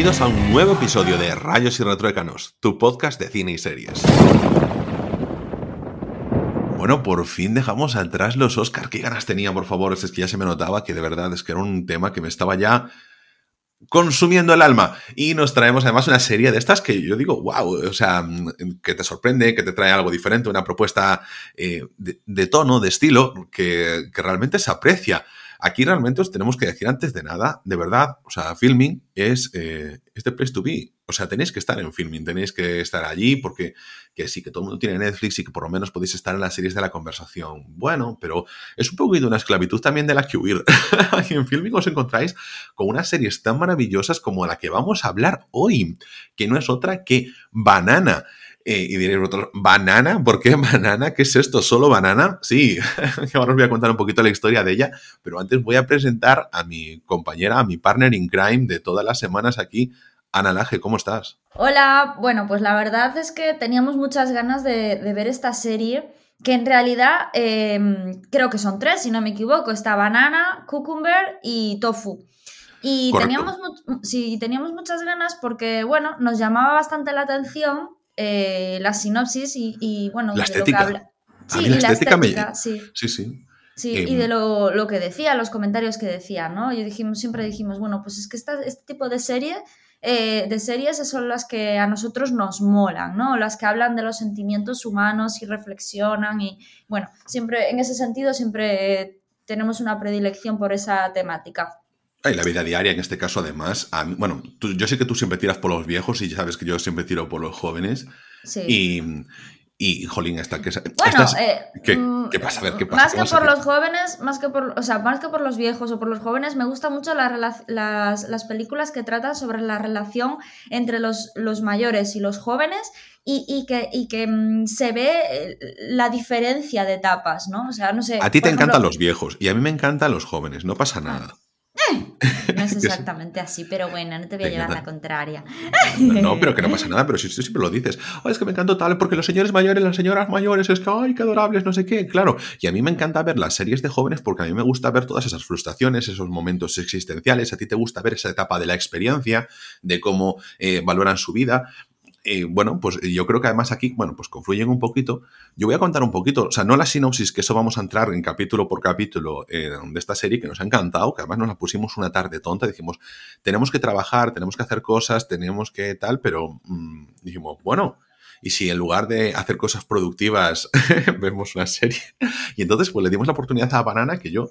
Bienvenidos a un nuevo episodio de Rayos y Retruécanos, tu podcast de cine y series. Bueno, por fin dejamos atrás los Oscars. ¿Qué ganas tenía, por favor? Es que ya se me notaba que de verdad es que era un tema que me estaba ya consumiendo el alma. Y nos traemos además una serie de estas que yo digo, wow, o sea, que te sorprende, que te trae algo diferente, una propuesta eh, de, tono, de estilo, que, que realmente se aprecia. Aquí realmente os tenemos que decir antes de nada, de verdad, o sea, filming es, eh, place to be. O sea, tenéis que estar en filming, tenéis que estar allí porque que sí, que todo el mundo tiene Netflix y que por lo menos podéis estar en las series de la conversación. Bueno, pero es un poquito una esclavitud también de la que huir. Aquí en filming os encontráis con unas series tan maravillosas como la que vamos a hablar hoy, que no es otra que Banana. Eh, y diréis vosotros, ¿banana? ¿Por qué banana? ¿Qué es esto? ¿Solo banana? Sí, ahora os voy a contar un poquito la historia de ella, pero antes voy a presentar a mi compañera, a mi partner in crime de todas las semanas aquí, Ana Laje, ¿cómo estás? Hola, bueno, pues la verdad es que teníamos muchas ganas de, ver esta serie, que en realidad em, creo que son tres, si no me equivoco, está banana, cucumber y tofu. Y teníamos, sí, teníamos muchas ganas porque, bueno, nos llamaba bastante la atención eh, la sinopsis y, bueno, la estética. Lo que Sí, la, estética, sí. Sí, sí. Sí, y de lo, que decía, los comentarios que decía, ¿no? Y dijimos, siempre dijimos, bueno, pues es que este tipo de serie, eh, de series son las que a nosotros nos molan, ¿no? Las que hablan de los sentimientos humanos y reflexionan y, bueno, siempre, en ese sentido, siempre tenemos una predilección por esa temática. Y la vida diaria, en este caso, además. bueno, yo sé que tú siempre tiras por los viejos y ya sabes que yo siempre tiro por los jóvenes. Sí. Y, y jolín, esta que Bueno, eh, ¿qué, mm, ¿qué, pasa? A ver, ¿qué pasa? Más que por los jóvenes, más que por, o sea, más que por los viejos o por los jóvenes, me gustan mucho las, las, películas que tratan sobre la relación entre los, los mayores y los jóvenes y, y, que, y que mm, se ve eh, la diferencia de etapas, ¿no? O sea, no sé. A ti te encantan los viejos y a mí me encantan los jóvenes, no pasa nada. No es exactamente así, pero bueno, no te voy a llevar la contraria. No, pero que no pasa nada, pero si tú siempre lo dices. es que me encanta tal, porque los señores mayores, las señoras mayores, es que, ay, qué adorables, no sé qué. Claro, y a mí me encanta ver las series de jóvenes porque a mí me gusta ver todas esas frustraciones, esos momentos existenciales. A ti te gusta ver esa etapa de la experiencia, de cómo eh, valoran su vida. Eh, bueno, pues yo creo que además aquí, bueno, pues confluyen un poquito. Yo voy a contar un poquito, o sea, no la sinopsis, que eso vamos a entrar en capítulo por capítulo eh, de esta serie, que nos ha encantado, que además nos la pusimos una tarde tonta, dijimos, tenemos que trabajar, tenemos que hacer cosas, tenemos que tal, pero mm, dijimos, bueno, y si en lugar de hacer cosas productivas vemos una serie, y entonces pues le dimos la oportunidad a Banana, que yo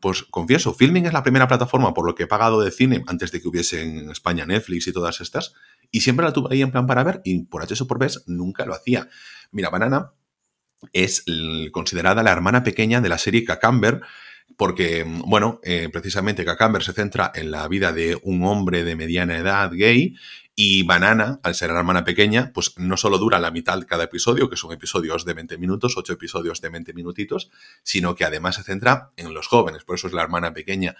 pues confieso, Filming es la primera plataforma por lo que he pagado de cine antes de que hubiese en España Netflix y todas estas. Y siempre la tuve ahí en plan para ver y por H o por B nunca lo hacía. Mira, Banana es considerada la hermana pequeña de la serie Cacamber, porque, bueno, eh, precisamente Cacamber se centra en la vida de un hombre de mediana edad gay y Banana, al ser la hermana pequeña, pues no solo dura la mitad cada episodio, que son episodios de 20 minutos, 8 episodios de 20 minutitos, sino que además se centra en los jóvenes, por eso es la hermana pequeña.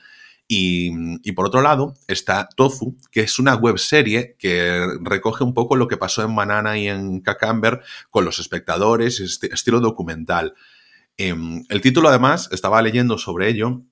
Y, por otro lado está Tofu, que es una web serie que recoge un poco lo que pasó en Banana y en Cacamber con los espectadores, este estilo documental. Em, el título además, estaba leyendo sobre ello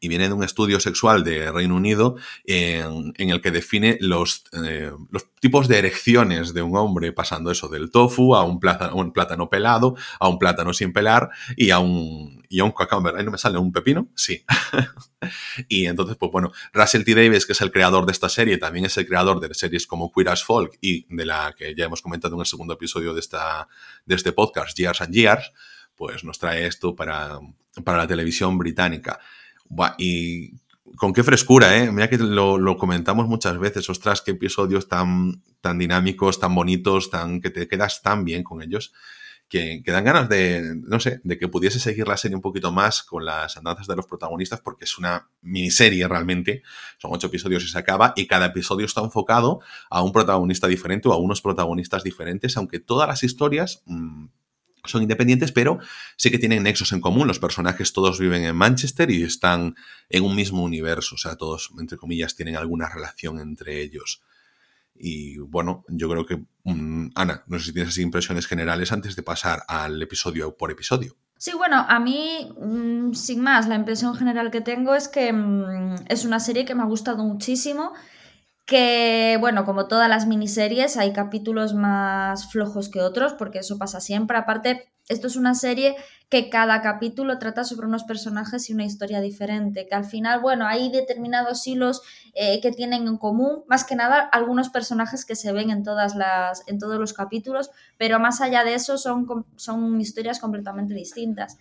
y viene de un estudio sexual de Reino Unido en, el que define los, eh, los, tipos de erecciones de un hombre, pasando eso del tofu a un plátano, un plátano pelado, a un plátano sin pelar y a un, y un. Ahí no me sale un pepino, sí. y entonces, pues bueno, Russell T. Davis, que es el creador de esta serie, también es el creador de series como Queer as Folk y de la que ya hemos comentado en el segundo episodio de, esta, de este podcast, Years and Years, pues nos trae esto para, para la televisión británica y con qué frescura, ¿eh? Mira que lo, comentamos muchas veces, ostras, qué episodios tan, tan dinámicos, tan bonitos, tan, que te quedas tan bien con ellos, que, que, dan ganas de, no sé, de que pudiese seguir la serie un poquito más con las andanzas de los protagonistas, porque es una miniserie realmente, son ocho episodios y se acaba, y cada episodio está enfocado a un protagonista diferente o a unos protagonistas diferentes, aunque todas las historias... Mm, son independientes, pero sí que tienen nexos en común. Los personajes todos viven en Manchester y están en un mismo universo, o sea, todos, entre comillas, tienen alguna relación entre ellos. Y bueno, yo creo que, mm, Ana, no sé si tienes así impresiones generales antes de pasar al episodio por episodio. Sí, bueno, a mí, mm, sin más, la impresión general que tengo es que mm, es una serie que me ha gustado muchísimo que, bueno, como todas las miniseries, hay capítulos más flojos que otros, porque eso pasa siempre. Aparte, esto es una serie que cada capítulo trata sobre unos personajes y una historia diferente, que al final, bueno, hay determinados hilos eh, que tienen en común, más que nada algunos personajes que se ven en, todas las, en todos los capítulos, pero más allá de eso son, son historias completamente distintas.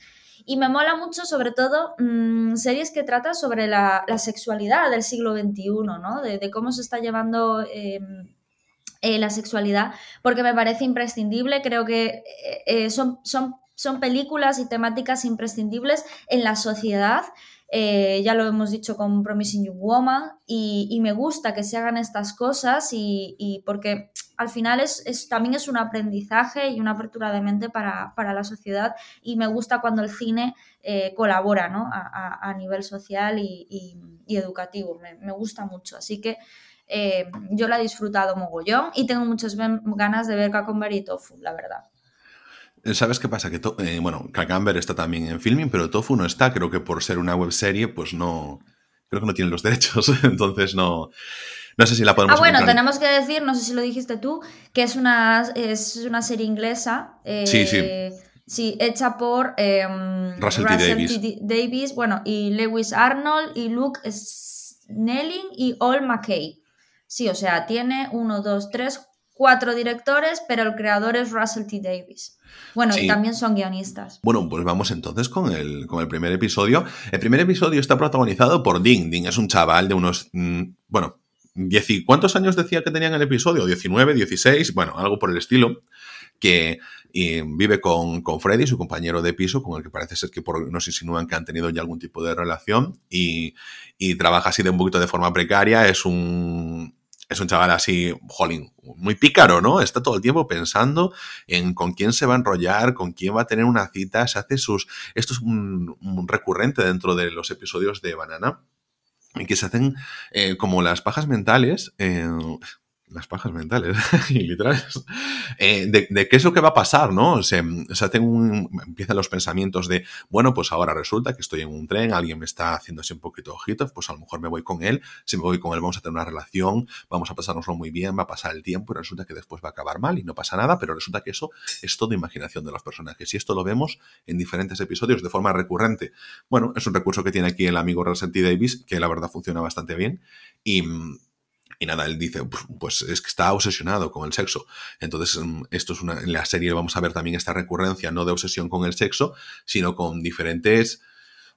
Y me mola mucho, sobre todo, mm, series que tratan sobre la, sexualidad del siglo XXI, ¿no? De, cómo se está llevando em, eh, la sexualidad, porque me parece imprescindible. Creo que eh, son, son, son películas y temáticas imprescindibles en la sociedad. ya lo hemos dicho con Promising Young Woman y, me gusta que se hagan estas cosas y, porque al final es, también es un aprendizaje y una apertura de mente para, la sociedad y me gusta cuando el cine eh, colabora ¿no? a, nivel social y, educativo, me, gusta mucho. Así que eh, yo la he disfrutado mogollón y tengo muchas ganas de ver Cacomber y Tofu, la verdad. Eh, ¿Sabes qué pasa? Que, bueno, Cacamber está también en filming, pero Tofu no está. Creo que por ser una webserie, pues no. Creo que no tienen los derechos. Entonces no. No sé si la podemos Ah, bueno, tenemos que decir, no sé si lo dijiste tú, que es una, es una serie inglesa. sí, sí. Eh, sí, hecha por em, Russell, T. Davis. bueno, y Lewis Arnold y Luke Snelling y All McKay. Sí, o sea, tiene uno, dos, tres, cuatro directores, pero el creador es Russell T. Davis. Bueno, y también son guionistas. Bueno, pues vamos entonces con el, con el primer episodio. El primer episodio está protagonizado por Ding. Ding es un chaval de unos, mm, bueno, ¿Cuántos años decía que tenía en el episodio? ¿19, 16? Bueno, algo por el estilo. Que vive con, Freddy, su compañero de piso, con el que parece ser que por, nos insinúan que han tenido ya algún tipo de relación. Y, trabaja así de un poquito de forma precaria. Es un, es un chaval así, jolín, muy pícaro, ¿no? Está todo el tiempo pensando en con quién se va a enrollar, con quién va a tener una cita, se hace sus... Esto es un recurrente dentro de los episodios de Banana y que se hacen eh, como las pajas mentales. Eh, las pajas mentales, literales, eh, de, qué es lo que va a pasar, ¿no? Un, empiezan los pensamientos de, bueno, pues ahora resulta que estoy en un tren, alguien me está haciendo así un poquito ojitos, pues a lo mejor me voy con él, si me voy con él vamos a tener una relación, vamos a pasárnoslo muy bien, va a pasar el tiempo y resulta que después va a acabar mal y no pasa nada, pero resulta que eso es todo imaginación de los personajes y esto lo vemos en diferentes episodios de forma recurrente. Bueno, es un recurso que tiene aquí el amigo T. Davis, que la verdad funciona bastante bien y y nada, él dice, pues es que está obsesionado con el sexo. Entonces, mm, esto es una, en la serie vamos a ver también esta recurrencia, no de obsesión con el sexo, sino con diferentes,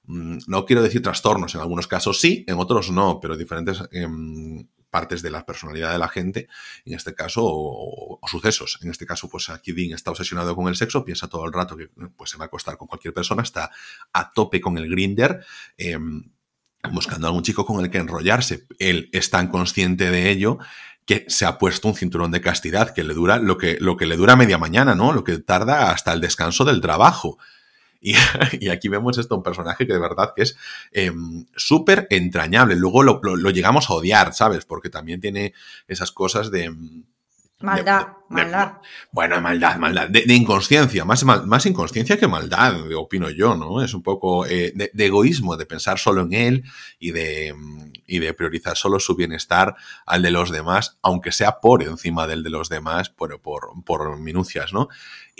mm, no quiero decir trastornos, en algunos casos sí, en otros no, pero diferentes em, partes de la personalidad de la gente, en este caso, o, sucesos. En este caso, pues aquí Dean está obsesionado con el sexo, piensa todo el rato que pues, se va a acostar con cualquier persona, está a tope con el grinder. Em, buscando a algún chico con el que enrollarse. Él es tan consciente de ello que se ha puesto un cinturón de castidad que le dura lo que, lo que le dura media mañana, ¿no? Lo que tarda hasta el descanso del trabajo. Y, aquí vemos esto, un personaje que de verdad que es em, súper entrañable. Luego lo, llegamos a odiar, ¿sabes? Porque también tiene esas cosas de Maldad, maldad. Bueno, maldad, maldad. De, inconsciencia, más, más inconsciencia que maldad, opino yo, ¿no? Es un poco eh, de, egoísmo, de pensar solo en él y de, y de priorizar solo su bienestar al de los demás, aunque sea por encima del de los demás, por, por, por minucias, ¿no?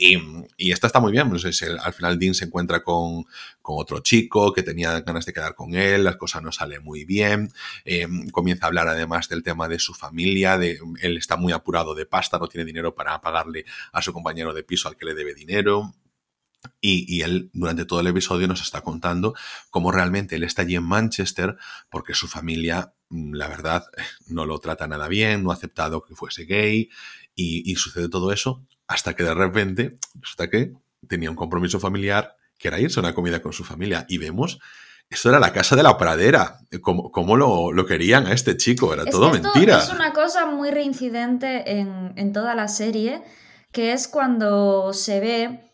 Y, esto está muy bien. Pues al final Dean se encuentra con, otro chico que tenía ganas de quedar con él, las cosas no salen muy bien. Eh, comienza a hablar además del tema de su familia, de él está muy apurado de pasta, no tiene dinero para pagarle a su compañero de piso al que le debe dinero. Y, él durante todo el episodio nos está contando cómo realmente él está allí en Manchester porque su familia, mm, la verdad, no lo trata nada bien, no ha aceptado que fuese gay y sucede todo eso hasta que de repente resulta que tenía un compromiso familiar que era irse a una comida con su familia. Y vemos, eso era la casa de la pradera, cómo, lo, querían a este chico, era todo mentira. Es una cosa muy reincidente en, en toda la serie, que es cuando se ve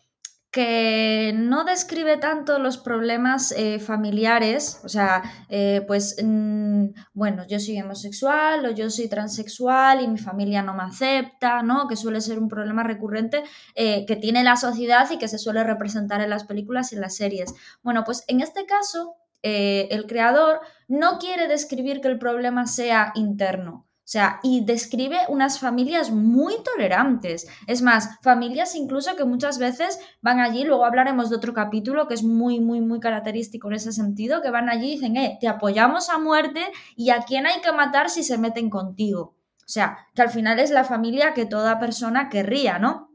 que no describe tanto los problemas eh, familiares, o sea, eh, pues, mm, bueno, yo soy homosexual o yo soy transexual y mi familia no me acepta, ¿no? Que suele ser un problema recurrente eh, que tiene la sociedad y que se suele representar en las películas y en las series. Bueno, pues en este caso, el creador no quiere describir que el problema sea interno, O sea, y describe unas familias muy tolerantes. Es más, familias incluso que muchas veces van allí, luego hablaremos de otro capítulo que es muy, muy, muy característico en ese sentido, que van allí y dicen, eh, te apoyamos a muerte y a quién hay que matar si se meten contigo. O sea, que al final es la familia que toda persona querría, ¿no?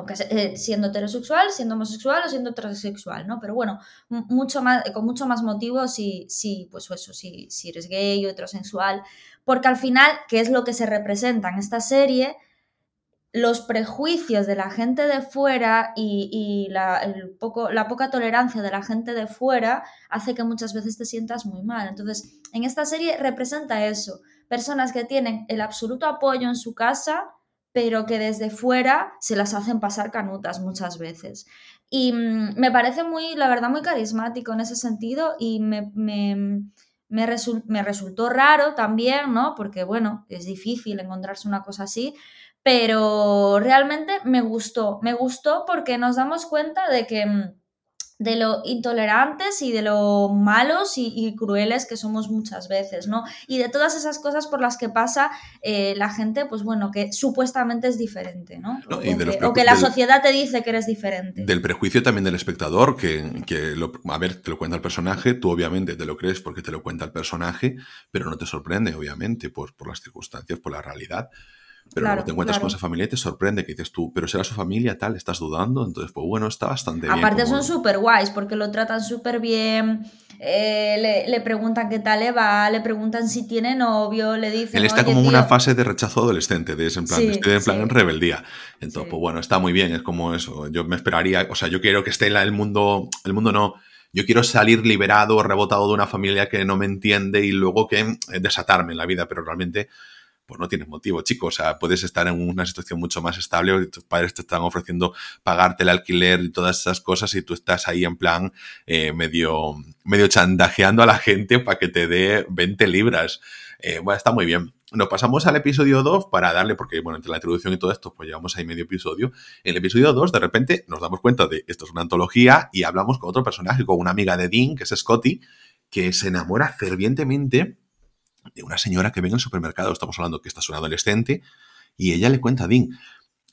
Aunque eh, siendo heterosexual, siendo homosexual o siendo heterosexual, ¿no? Pero bueno, mucho más, con mucho más motivo si, si pues eso, si, si eres gay o heterosexual porque al final, ¿qué es lo que se representa en esta serie? Los prejuicios de la gente de fuera y, la poca tolerancia de la gente de fuera hace que muchas veces te sientas muy mal. Entonces, en esta serie representa eso. Personas que tienen el absoluto apoyo en su casa, pero que desde fuera se las hacen pasar canutas muchas veces. Y mm, me parece muy, la verdad, muy carismático en ese sentido y me me, resultó raro también, ¿no? Porque, bueno, es difícil encontrarse una cosa así, pero realmente me gustó, me gustó porque nos damos cuenta de que mm, de lo intolerantes y de lo malos y, crueles que somos muchas veces, ¿no? Y de todas esas cosas por las que pasa eh, la gente, pues bueno, que supuestamente es diferente, ¿no? o, que, la sociedad te dice que eres diferente. Del prejuicio también del espectador, que, a ver, te lo cuenta el personaje, tú obviamente te lo crees porque te lo cuenta el personaje, pero no te sorprende, obviamente, pues, por las circunstancias, por la realidad. Pero luego te encuentras con esa familia y te sorprende que dices tú, pero será su familia tal, estás dudando, entonces pues bueno, está bastante bien. Aparte son súper guays porque lo tratan súper bien, eh, le, preguntan qué tal le va, le preguntan si tiene novio, le dicen... Él está como en una fase de rechazo adolescente, de ese en plan, estoy en plan en rebeldía. Entonces, pues bueno, está muy bien, es como eso, yo me esperaría, o sea, yo quiero que esté en el mundo, el mundo no yo quiero salir liberado, rebotado de una familia que no me entiende y luego que eh, desatarme en la vida, pero realmente pues no tienes motivo, chicos. O sea, puedes estar en una situación mucho más estable, tus padres te están ofreciendo pagarte el alquiler y todas esas cosas y tú estás ahí en plan eh, medio, medio chantajeando a la gente para que te dé 20 libras. Eh, bueno, está muy bien. Nos pasamos al episodio 2 para darle, porque bueno, entre la introducción y todo esto, pues llevamos ahí medio episodio. En el episodio 2, de repente, nos damos cuenta de esto es una antología y hablamos con otro personaje, con una amiga de Dean, que es Scotty, que se enamora fervientemente de una señora que ve en el supermercado, estamos hablando que esta es una adolescente, y ella le cuenta a Dean,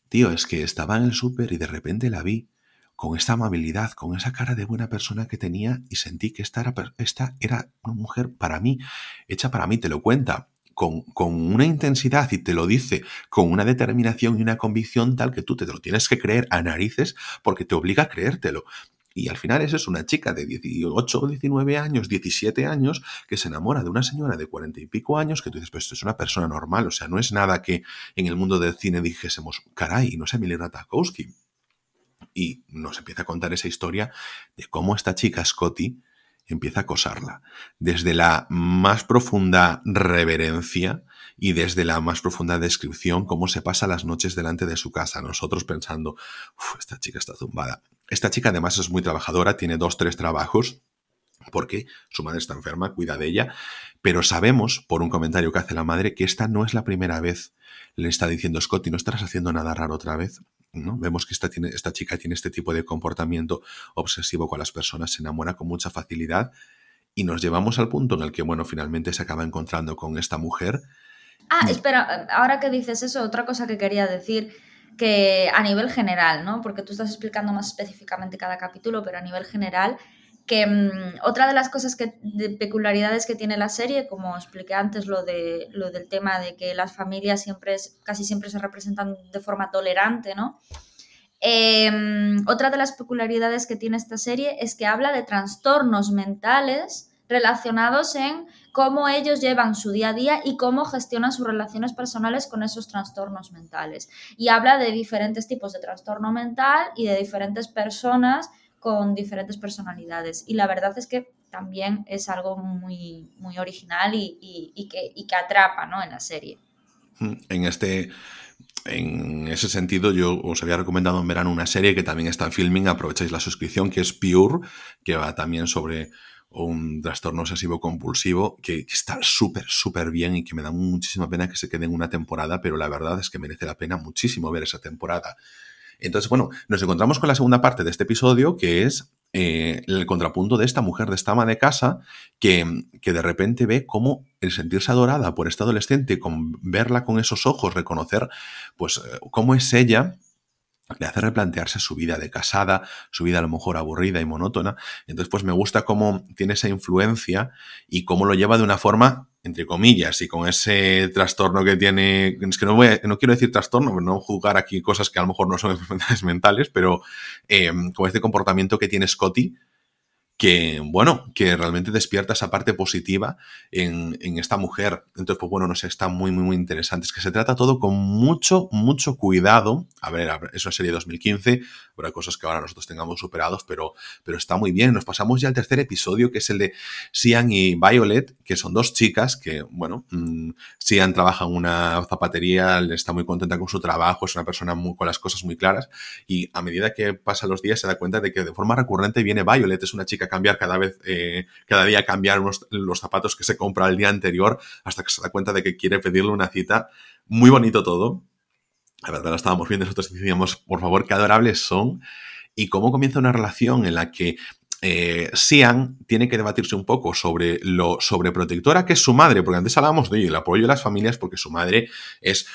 tío, es que estaba en el súper y de repente la vi con esta amabilidad, con esa cara de buena persona que tenía y sentí que esta era, esta era una mujer para mí, hecha para mí, te lo cuenta. Con, con, una intensidad y te lo dice con una determinación y una convicción tal que tú te lo tienes que creer a narices porque te obliga a creértelo. Y al final esa es una chica de 18, 19 años, 17 años, que se enamora de una señora de 40 y pico años, que tú dices, pues esto es una persona normal, o sea, no es nada que en el mundo del cine dijésemos, caray, no es Emilina Tarkovsky. Y nos empieza a contar esa historia de cómo esta chica, Scotty, empieza a acosarla. Desde la más profunda reverencia y desde la más profunda descripción, cómo se pasa las noches delante de su casa. Nosotros pensando, esta chica está zumbada. Esta chica además es muy trabajadora, tiene dos, tres trabajos, porque su madre está enferma, cuida de ella, pero sabemos, por un comentario que hace la madre, que esta no es la primera vez. Le está diciendo, Scotty, no estarás haciendo nada raro otra vez. ¿no? Vemos que esta, tiene, esta chica tiene este tipo de comportamiento obsesivo con las personas, se enamora con mucha facilidad y nos llevamos al punto en el que, bueno, finalmente se acaba encontrando con esta mujer. Ah, espera, ahora que dices eso, otra cosa que quería decir que a nivel general, ¿no? Porque tú estás explicando más específicamente cada capítulo, pero a nivel general, que mm, otra de las cosas que, de peculiaridades que tiene la serie, como expliqué antes, lo, de, lo del tema de que las familias siempre casi siempre se representan de forma tolerante, ¿no? Em, otra de las peculiaridades que tiene esta serie es que habla de trastornos mentales relacionados en cómo ellos llevan su día a día y cómo gestionan sus relaciones personales con esos trastornos mentales. Y habla de diferentes tipos de trastorno mental y de diferentes personas con diferentes personalidades. Y la verdad es que también es algo muy, muy original y, que, que, atrapa ¿no? en la serie. Mm, en este... En ese sentido, yo os había recomendado en verano una serie que también está en filming, aprovecháis la suscripción, que es Pure, que va también sobre un trastorno obsesivo compulsivo que, está súper, súper bien y que me da muchísima pena que se quede en una temporada, pero la verdad es que merece la pena muchísimo ver esa temporada. Entonces, bueno, nos encontramos con la segunda parte de este episodio, que es eh, el contrapunto de esta mujer, de esta ama de casa, que, que, de repente ve cómo el sentirse adorada por esta adolescente, con verla con esos ojos, reconocer, pues, eh, cómo es ella, le hace replantearse su vida de casada, su vida a lo mejor aburrida y monótona. Entonces, pues me gusta cómo tiene esa influencia y cómo lo lleva de una forma, entre comillas, y con ese trastorno que tiene, es que no, voy no quiero decir trastorno, no juzgar aquí cosas que a lo mejor no son enfermedades mentales, pero eh, con este comportamiento que tiene Scotty, que, bueno, que realmente despierta esa parte positiva en, en, esta mujer. Entonces, pues bueno, no sé, está muy, muy, muy interesante. Es que se trata todo con mucho, mucho cuidado. A ver, es una serie de 2015, habrá cosas que ahora nosotros tengamos superados, pero, pero está muy bien. Nos pasamos ya al tercer episodio, que es el de Sian y Violet, que son dos chicas que, bueno, mmm, Sian trabaja en una zapatería, está muy contenta con su trabajo, es una persona muy, con las cosas muy claras, y a medida que pasan los días se da cuenta de que de forma recurrente viene Violet, es una chica cambiar cada vez, eh, cada día cambiar unos, los zapatos que se compra el día anterior hasta que se da cuenta de que quiere pedirle una cita. Muy bonito todo. La verdad, lo estábamos viendo, nosotros decíamos, por favor, qué adorables son. Y cómo comienza una relación en la que eh, Sian tiene que debatirse un poco sobre lo sobreprotectora que es su madre, porque antes hablábamos de el apoyo de las familias porque su madre es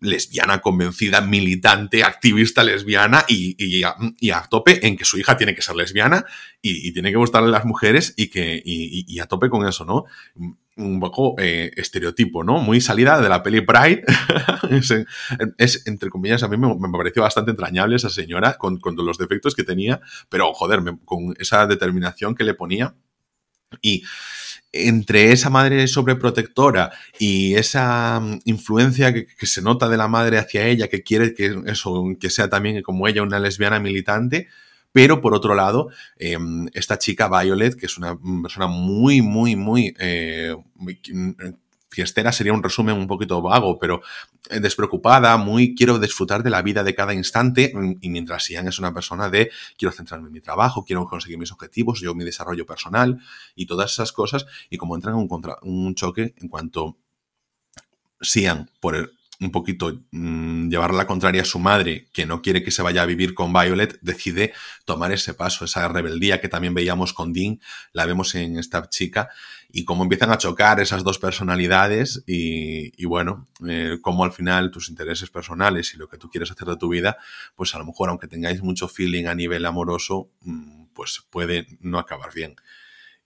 lesbiana convencida, militante, activista lesbiana y, y, a, y a, tope en que su hija tiene que ser lesbiana y, y tiene que gustarle a las mujeres y que y, a tope con eso, ¿no? Un poco eh, estereotipo, ¿no? Muy salida de la peli Pride. es, entre comillas, a mí me, pareció bastante entrañable esa señora con, con los defectos que tenía, pero joder, con esa determinación que le ponía. Y entre esa madre sobreprotectora y esa influencia que, se nota de la madre hacia ella, que quiere que eso, que sea también como ella una lesbiana militante, pero por otro lado, eh, esta chica Violet, que es una persona muy, muy, muy, eh, fiestera sería un resumen un poquito vago, pero eh, despreocupada, muy quiero disfrutar de la vida de cada instante y mientras Ian es una persona de quiero centrarme en mi trabajo, quiero conseguir mis objetivos, yo mi desarrollo personal y todas esas cosas y como entran en un, choque en cuanto Sian por un poquito mmm, llevar la contraria a su madre, que no quiere que se vaya a vivir con Violet, decide tomar ese paso, esa rebeldía que también veíamos con Dean, la vemos en esta chica, y cómo empiezan a chocar esas dos personalidades y, bueno, eh, cómo al final tus intereses personales y lo que tú quieres hacer de tu vida, pues a lo mejor aunque tengáis mucho feeling a nivel amoroso, mmm, pues puede no acabar bien.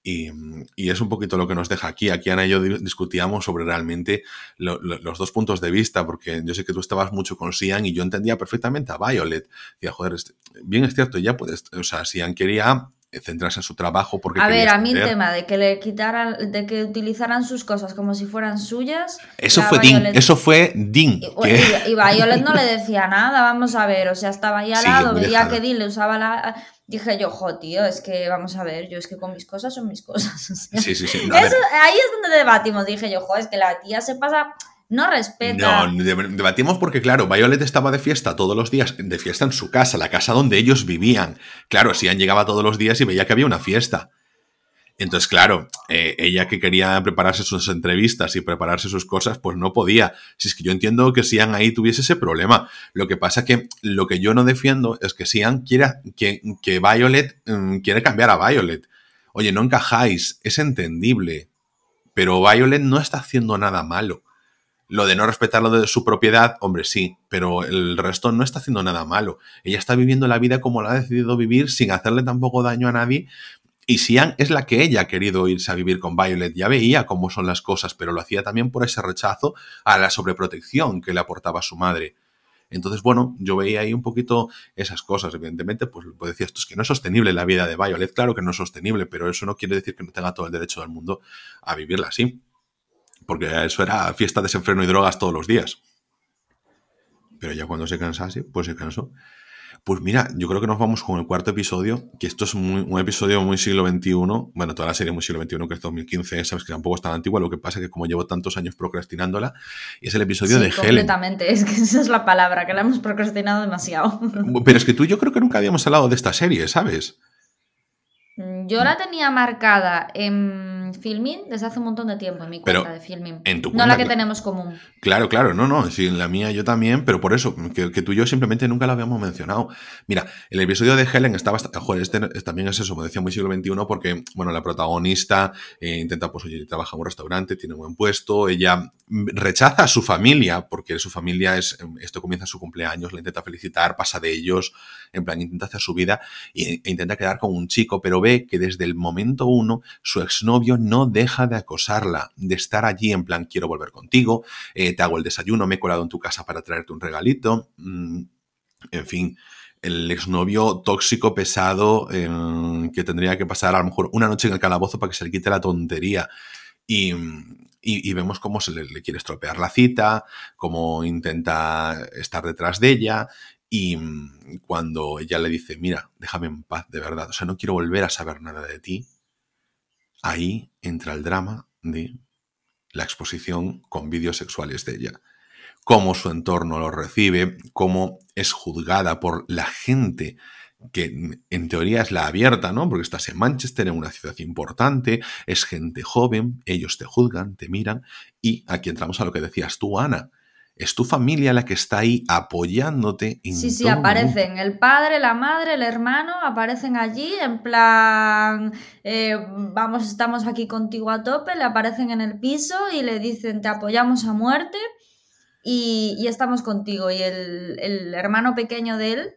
Y, es un poquito lo que nos deja aquí. Aquí Ana y yo discutíamos sobre realmente lo, lo, los dos puntos de vista, porque yo sé que tú estabas mucho con Sian y yo entendía perfectamente a Violet. Decía, joder, bien es cierto, ya puedes, o sea, Sian quería centrarse en su trabajo porque a ver a mí el tema de que le quitaran de que utilizaran sus cosas como si fueran suyas eso fue Violet... Dean eso fue Dean y, que... y, y, Violet no le decía nada vamos a ver o sea estaba ahí al sí, lado veía que Dean le usaba la dije yo, jo, tío, es que vamos a ver, yo es que con mis cosas son mis cosas. O sea, sí, sí, sí. No, eso, ahí es donde debatimos. Dije yo, jo, es que la tía se pasa. No respeta. No, debatimos porque, claro, Violet estaba de fiesta todos los días, de fiesta en su casa, la casa donde ellos vivían. Claro, Sian llegaba todos los días y veía que había una fiesta. Entonces, claro, eh, ella que quería prepararse sus entrevistas y prepararse sus cosas, pues no podía. Si es que yo entiendo que Sian ahí tuviese ese problema. Lo que pasa que lo que yo no defiendo es que Sian quiera que, que Violet um, quiere cambiar a Violet. Oye, no encajáis, es entendible. Pero Violet no está haciendo nada malo. Lo de no respetar lo de su propiedad, hombre, sí, pero el resto no está haciendo nada malo. Ella está viviendo la vida como la ha decidido vivir, sin hacerle tampoco daño a nadie, y Sian es la que ella ha querido irse a vivir con Violet. Ya veía cómo son las cosas, pero lo hacía también por ese rechazo a la sobreprotección que le aportaba su madre. Entonces, bueno, yo veía ahí un poquito esas cosas. Evidentemente, pues, pues decía esto es que no es sostenible la vida de Violet. Claro que no es sostenible, pero eso no quiere decir que no tenga todo el derecho del mundo a vivirla así. Porque eso era fiesta, desenfreno y drogas todos los días. Pero ya cuando se cansase, pues se cansó. Pues mira, yo creo que nos vamos con el cuarto episodio, que esto es muy, un episodio muy siglo XXI, bueno, toda la serie muy siglo XXI, que es 2015, sabes que tampoco es tan antigua, lo que pasa es que como llevo tantos años procrastinándola, y es el episodio sí, de Helen. completamente, es que esa es la palabra, que la hemos procrastinado demasiado. Pero es que tú yo creo que nunca habíamos hablado de esta serie, ¿sabes? Yo la tenía marcada en Filmin desde hace un montón de tiempo en mi cuenta de Filmin. En tu no la que tenemos común. Claro, claro, no, no, sí, en la mía yo también, pero por eso, que, tú y yo simplemente nunca la habíamos mencionado. Mira, el episodio de Helen estaba, joder, este también es eso, como decía, muy siglo XXI, porque, bueno, la protagonista eh, intenta, pues, oye, trabaja en un restaurante, tiene un buen puesto, ella rechaza a su familia, porque su familia es, esto comienza su cumpleaños, la intenta felicitar, pasa de ellos, en plan, intenta hacer su vida e, intenta quedar con un chico, pero ve que desde el momento uno su exnovio no deja de acosarla, de estar allí en plan, quiero volver contigo, eh, te hago el desayuno, me he colado en tu casa para traerte un regalito, mm, en fin el exnovio tóxico, pesado, que tendría que pasar a lo mejor una noche en el calabozo para que se le quite la tontería. Y, vemos cómo se le, quiere estropear la cita, cómo intenta estar detrás de ella. Y cuando ella le dice, mira, déjame en paz, de verdad, o sea, no quiero volver a saber nada de ti, ahí entra el drama de la exposición con vídeos sexuales de ella cómo su entorno lo recibe, cómo es juzgada por la gente que en teoría es la abierta, ¿no? Porque estás en Manchester, en una ciudad importante, es gente joven, ellos te juzgan, te miran, y aquí entramos a lo que decías tú, Ana. Es tu familia la que está ahí apoyándote. En sí, sí, aparecen el padre, la madre, el hermano, aparecen allí en plan, eh, vamos, estamos aquí contigo a tope, le aparecen en el piso y le dicen, te apoyamos a muerte y, estamos contigo. Y el, hermano pequeño de él,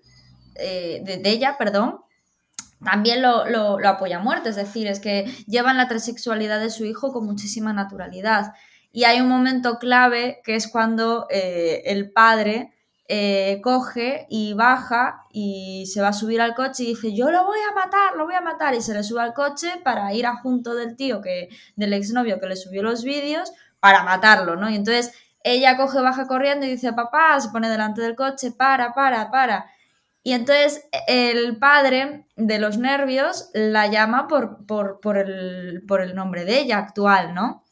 eh, de, ella, perdón, también lo, apoya a muerte. Es decir, es que llevan la transexualidad de su hijo con muchísima naturalidad. Y hay un momento clave que es cuando eh, el padre eh, coge y baja y se va a subir al coche y dice, yo lo voy a matar, lo voy a matar. Y se le sube al coche para ir a junto del tío, que, del exnovio que le subió los vídeos, para matarlo, ¿no? Y entonces ella coge, baja corriendo y dice, papá, se pone delante del coche, para, para, para. Y entonces el padre de los nervios la llama por, por, el, nombre de ella actual, ¿no?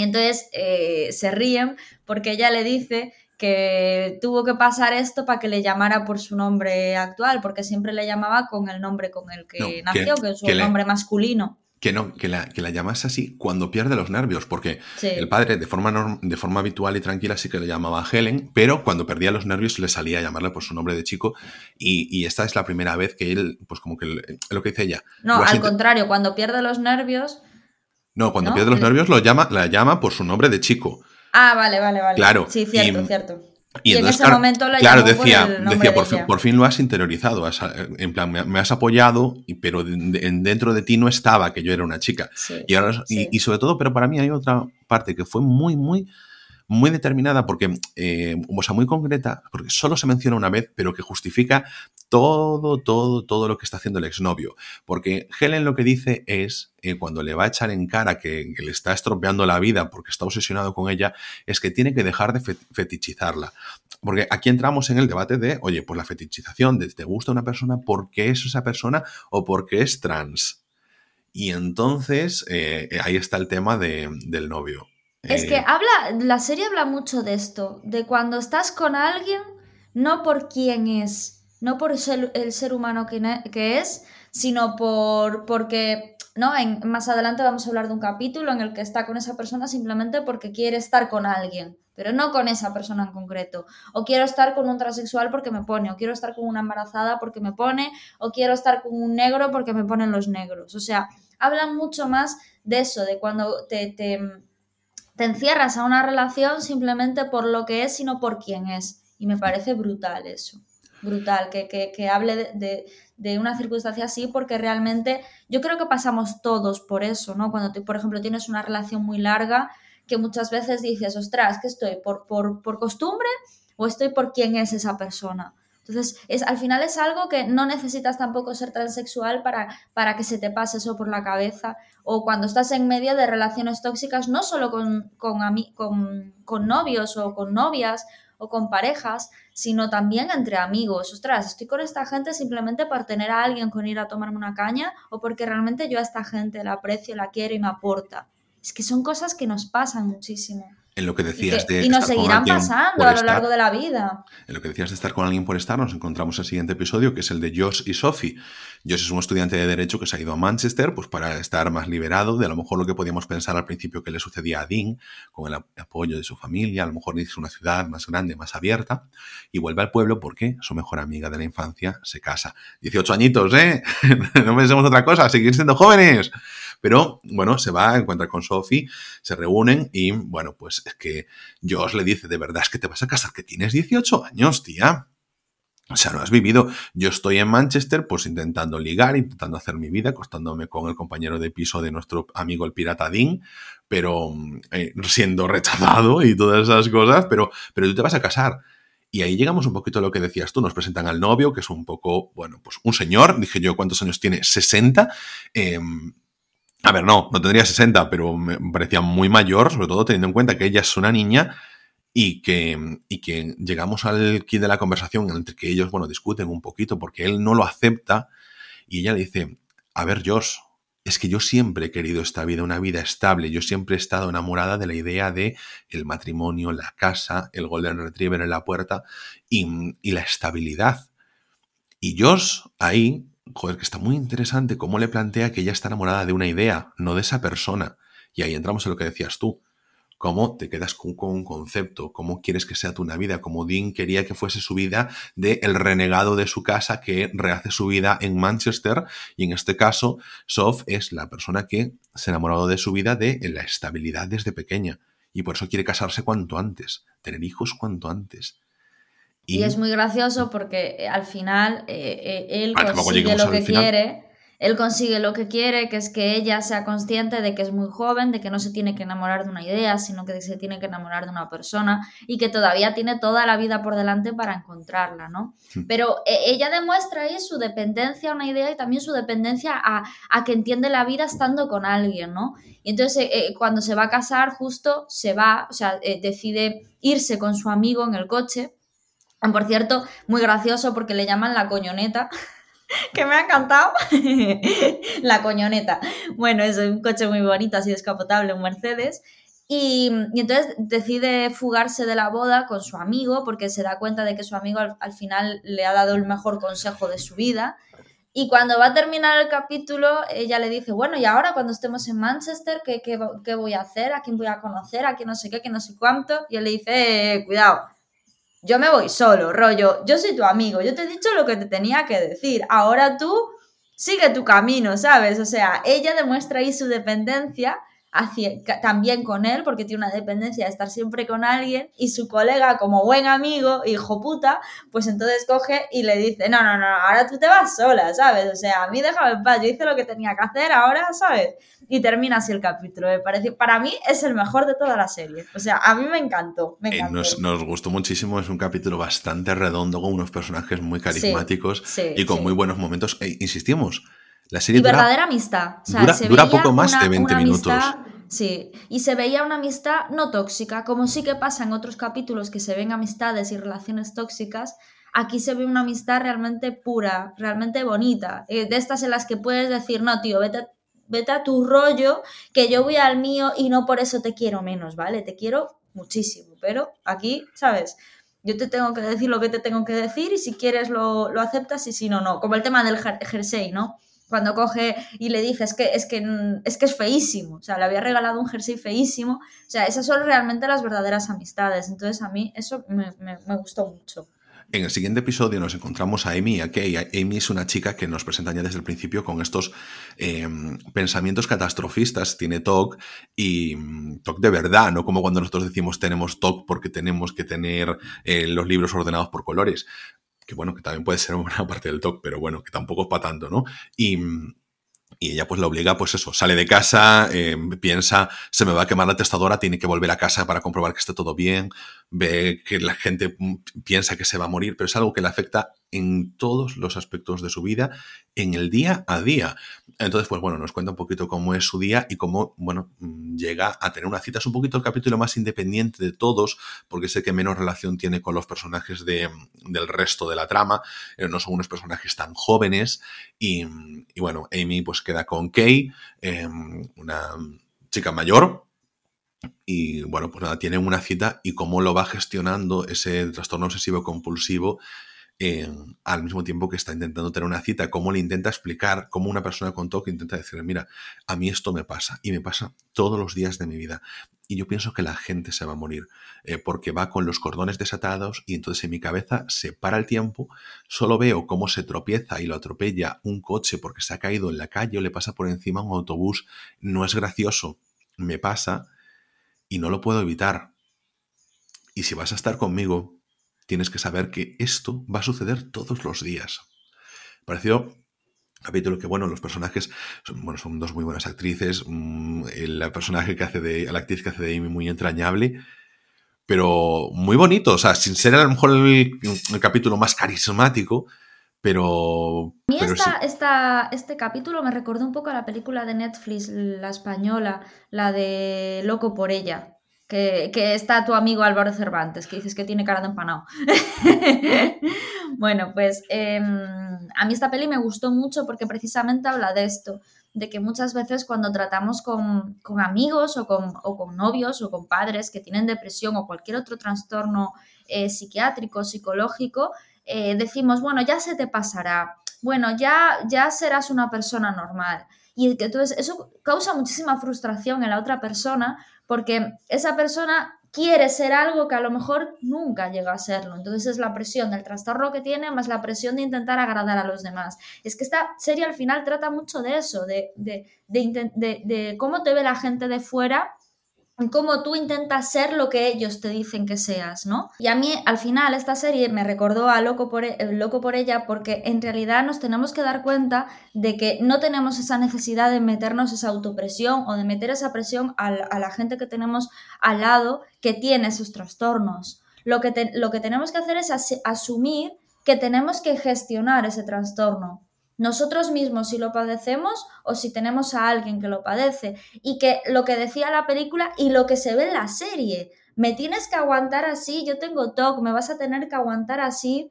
Y entonces eh, se ríen porque ella le dice que tuvo que pasar esto para que le llamara por su nombre actual, porque siempre le llamaba con el nombre con el que nació, que, es su nombre masculino que no, que la, que la llamas así cuando pierde los nervios, porque el padre de forma, de forma habitual y tranquila sí que le llamaba Helen, pero cuando perdía los nervios le salía a llamarle por su nombre de chico y, esta es la primera vez que él, pues como que lo que dice ella. No, al contrario, cuando pierde los nervios... No, cuando pierde los nervios lo llama, la llama por su nombre de chico. Ah, vale, vale, vale. Claro. Sí, cierto, cierto. Y, en ese momento la claro, decía, decía por, fin, lo has interiorizado, en plan, me, has apoyado, pero dentro de ti no estaba que yo era una chica. y, ahora, y, sobre todo, pero para mí hay otra parte que fue muy, muy, muy determinada, porque, eh, o sea, muy concreta, porque solo se menciona una vez, pero que justifica todo, todo, todo lo que está haciendo el exnovio. Porque Helen lo que dice es, eh, cuando le va a echar en cara que, le está estropeando la vida porque está obsesionado con ella, es que tiene que dejar de fetichizarla. Porque aquí entramos en el debate de, oye, pues la fetichización de te gusta una persona porque es esa persona o porque es trans. Y entonces eh, ahí está el tema del novio. Es que eh, habla, la serie habla mucho de esto, de cuando estás con alguien, no por quién es, no por ser el ser humano que, es, sino por porque ¿no? En, más adelante vamos a hablar de un capítulo en el que está con esa persona simplemente porque quiere estar con alguien, pero no con esa persona en concreto. O quiero estar con un transexual porque me pone, o quiero estar con una embarazada porque me pone, o quiero estar con un negro porque me ponen los negros. O sea, hablan mucho más de eso, de cuando te, te, te encierras a una relación simplemente por lo que es, sino por quién es. Y me parece brutal eso brutal, que, hable de, una circunstancia así, porque realmente yo creo que pasamos todos por eso, ¿no? Cuando, tú, por ejemplo, tienes una relación muy larga, que muchas veces dices, ostras, que estoy por, por, costumbre o estoy por quién es esa persona. Entonces, es, al final es algo que no necesitas tampoco ser transexual para, para que se te pase eso por la cabeza. O cuando estás en medio de relaciones tóxicas, no solo con, con, con, con novios o con novias o con parejas, sino también entre amigos. Ostras, estoy con esta gente simplemente por tener a alguien con ir a tomarme una caña o porque realmente yo a esta gente la aprecio, la quiero y me aporta. Es que son cosas que nos pasan muchísimo. En lo que decías y que- de. y nos estar con seguirán alguien pasando por a lo estar. largo de la vida. En lo que decías de estar con alguien por estar, nos encontramos el siguiente episodio, que es el de Josh y Sophie. Josh es un estudiante de Derecho que se ha ido a Manchester pues, para estar más liberado de a lo mejor lo que podíamos pensar al principio que le sucedía a Dean, con el ap- apoyo de su familia, a lo mejor a una ciudad más grande, más abierta, y vuelve al pueblo porque su mejor amiga de la infancia se casa. 18 añitos, ¿eh? no pensemos otra cosa, seguir siendo jóvenes. Pero bueno, se va, encuentra con Sophie, se reúnen y bueno, pues es que Josh le dice, de verdad es que te vas a casar, que tienes 18 años, tía. O sea, no has vivido. Yo estoy en Manchester, pues intentando ligar, intentando hacer mi vida, acostándome con el compañero de piso de nuestro amigo el pirata Dean, pero eh, siendo rechazado y todas esas cosas, pero, pero tú te vas a casar. Y ahí llegamos un poquito a lo que decías tú, nos presentan al novio, que es un poco, bueno, pues un señor, dije yo, ¿cuántos años tiene? 60. Em, a ver, no, no tendría 60, pero me parecía muy mayor, sobre todo teniendo en cuenta que ella es una niña y que, y que llegamos al kit de la conversación entre que ellos, bueno, discuten un poquito porque él no lo acepta y ella le dice, a ver, Josh, es que yo siempre he querido esta vida, una vida estable, yo siempre he estado enamorada de la idea de el matrimonio, la casa, el golden retriever en la puerta y, y la estabilidad. Y Josh ahí, joder, que está muy interesante cómo le plantea que ella está enamorada de una idea, no de esa persona. Y ahí entramos en lo que decías tú. Cómo te quedas con, un concepto, cómo quieres que sea tu vida, como Dean quería que fuese su vida de el renegado de su casa que rehace su vida en Manchester. Y en este caso, Soph es la persona que se ha enamorado de su vida de la estabilidad desde pequeña. Y por eso quiere casarse cuanto antes, tener hijos cuanto antes. Y, es muy gracioso porque eh, al final eh, eh, él Ah, consigue lo que quiere. Él consigue lo que quiere, que es que ella sea consciente de que es muy joven, de que no se tiene que enamorar de una idea, sino que se tiene que enamorar de una persona y que todavía tiene toda la vida por delante para encontrarla, ¿no? Hmm. Pero ella demuestra ahí su dependencia a una idea y también su dependencia a, a que entiende la vida estando con alguien, ¿no? Y entonces eh, cuando se va a casar, justo se va, o sea, eh, decide irse con su amigo en el coche. Por cierto, muy gracioso porque le llaman la coñoneta. que me ha encantado. la coñoneta. Bueno, es un coche muy bonito, así descapotable, un Mercedes. Y, entonces decide fugarse de la boda con su amigo porque se da cuenta de que su amigo al, al final le ha dado el mejor consejo de su vida. Y cuando va a terminar el capítulo, ella le dice, bueno, y ahora cuando estemos en Manchester, ¿qué, qué, qué voy a hacer? ¿A quién voy a conocer? ¿A quién no sé qué? ¿Qué no sé cuánto? Y él le dice, eh, cuidado, yo me voy solo, rollo, yo soy tu amigo, yo te he dicho lo que te tenía que decir, ahora tú sigue tu camino, ¿sabes? O sea, ella demuestra ahí su dependencia hacia, también con él, porque tiene una dependencia de estar siempre con alguien, y su colega, como buen amigo, hijo puta, pues entonces coge y le dice, no, no, no, ahora tú te vas sola, ¿sabes? O sea, a mí déjame en paz, yo hice lo que tenía que hacer, ahora, ¿sabes? Y termina así el capítulo, me parece, para mí es el mejor de toda la serie, o sea, a mí me encantó, me Eh, nos, nos gustó muchísimo, es un capítulo bastante redondo con unos personajes muy carismáticos sí, y con sí. muy buenos momentos. E, insistimos, la serie y dura, verdadera amistad. O sea, dura- se dura poco más una- de 20 una minutos. amistad- sí, y se veía una amistad no tóxica, como sí que pasa en otros capítulos que se ven amistades y relaciones tóxicas. Aquí se ve una amistad realmente pura, realmente bonita, eh, de estas en las que puedes decir, no, tío, vete, vete a tu rollo, que yo voy al mío y no por eso te quiero menos, ¿vale? Te quiero muchísimo, pero aquí, ¿sabes? Yo te tengo que decir lo que te tengo que decir y si quieres lo, lo aceptas y si no, no. Como el tema del jer- jersey, ¿no? Cuando coge y le dice, es que, es que mm, es que es feísimo, o sea, le había regalado un jersey feísimo, o sea, esas son realmente las verdaderas amistades, entonces a mí eso me, me- gustó mucho. En el siguiente episodio nos encontramos a Amy y a Kay. Amy es una chica que nos presentan ya desde el principio con estos eh, pensamientos catastrofistas. Tiene TOC y mm, TOC de verdad, no como cuando nosotros decimos tenemos TOC porque tenemos que tener eh, los libros ordenados por colores. Que bueno, que también puede ser una parte del TOC, pero bueno, que tampoco es para tanto, ¿no? Y, y ella pues la obliga, pues eso, sale de casa, eh, piensa, se me va a quemar la testadora, tiene que volver a casa para comprobar que esté todo bien, ve que la gente mm, piensa que se va a morir, pero es algo que le afecta en todos los aspectos de su vida, en el día a día. Entonces, pues bueno, nos cuenta un poquito cómo es su día y cómo, bueno, mm, llega a tener una cita. Es un poquito el capítulo más independiente de todos, porque sé que menos relación tiene con los personajes de, del resto de la trama. Eh, no son unos personajes tan jóvenes. Y, y bueno, Amy pues queda con Kay, eh, una chica mayor, Y bueno, pues nada, tiene una cita y cómo lo va gestionando ese trastorno obsesivo compulsivo al mismo tiempo que está intentando tener una cita, cómo le intenta explicar, cómo una persona con TOC intenta decirle, mira, a mí esto me pasa y me pasa todos los días de mi vida. Y yo pienso que la gente se va a morir eh, porque va con los cordones desatados y entonces en mi cabeza se para el tiempo, solo veo cómo se tropieza y lo atropella un coche porque se ha caído en la calle o le pasa por encima un autobús. No es gracioso, me pasa y no lo puedo evitar. Y si vas a estar conmigo, tienes que saber que esto va a suceder todos los días. Pareció capítulo que, bueno, los personajes son, bueno, son dos muy buenas actrices. Mm, el personaje que hace de, la actriz que hace de Amy muy entrañable, pero muy bonito. O sea, sin ser a lo mejor el, capítulo más carismático, pero. A mí este capítulo me recordó un poco a la película de Netflix, la española, la de Loco por ella que, está tu amigo Álvaro Cervantes, que dices que tiene cara de empanado. bueno, pues em, a mí esta peli me gustó mucho porque precisamente habla de esto, de que muchas veces cuando tratamos con, amigos o con, novios o con padres que tienen depresión o cualquier otro trastorno eh, psiquiátrico, psicológico, eh, decimos, bueno, ya se te pasará, bueno, ya, ya serás una persona normal. Y entonces eso causa muchísima frustración en la otra persona porque esa persona quiere ser algo que a lo mejor nunca llega a serlo. Entonces es la presión del trastorno que tiene más la presión de intentar agradar a los demás. Es que esta serie al final trata mucho de eso, de, de, de cómo te ve la gente de fuera cómo tú intentas ser lo que ellos te dicen que seas, ¿no? Y a mí al final esta serie me recordó a Loco por, e, Loco por ella porque en realidad nos tenemos que dar cuenta de que no tenemos esa necesidad de meternos esa autopresión o de meter esa presión a, la gente que tenemos al lado que tiene esos trastornos. Lo que, lo que tenemos que hacer es asumir que tenemos que gestionar ese trastorno nosotros mismos si lo padecemos o si tenemos a alguien que lo padece. Y que lo que decía la película y lo que se ve en la serie, me tienes que aguantar así, yo tengo TOC, me vas a tener que aguantar así.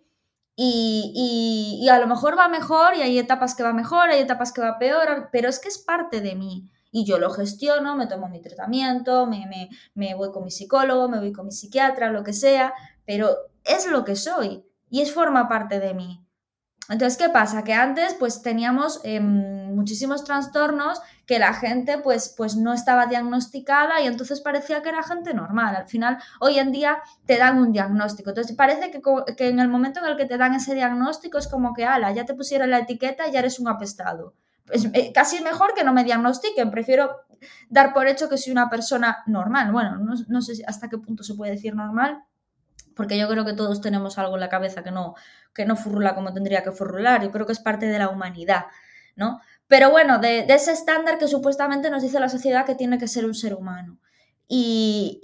Y, y, a lo mejor va mejor y hay etapas que va mejor, hay etapas que va peor, pero es que es parte de mí. Y yo lo gestiono, me tomo mi tratamiento, me, me, me voy con mi psicólogo, me voy con mi psiquiatra, lo que sea, pero es lo que soy y es forma parte de mí. Entonces, ¿qué pasa? Que antes pues teníamos em, muchísimos trastornos que la gente pues, pues no estaba diagnosticada y entonces parecía que era gente normal. Al final, hoy en día te dan un diagnóstico. Entonces, parece que, en el momento en el que te dan ese diagnóstico es como que, ala, ya te pusieron la etiqueta y ya eres un apestado. Pues, eh, casi mejor que no me diagnostiquen, prefiero dar por hecho que soy una persona normal. Bueno, no, no sé hasta qué punto se puede decir normal, porque yo creo que todos tenemos algo en la cabeza que no, que no furrula como tendría que furrular, yo creo que es parte de la humanidad, ¿no? Pero bueno, de, ese estándar que supuestamente nos dice la sociedad que tiene que ser un ser humano. Y,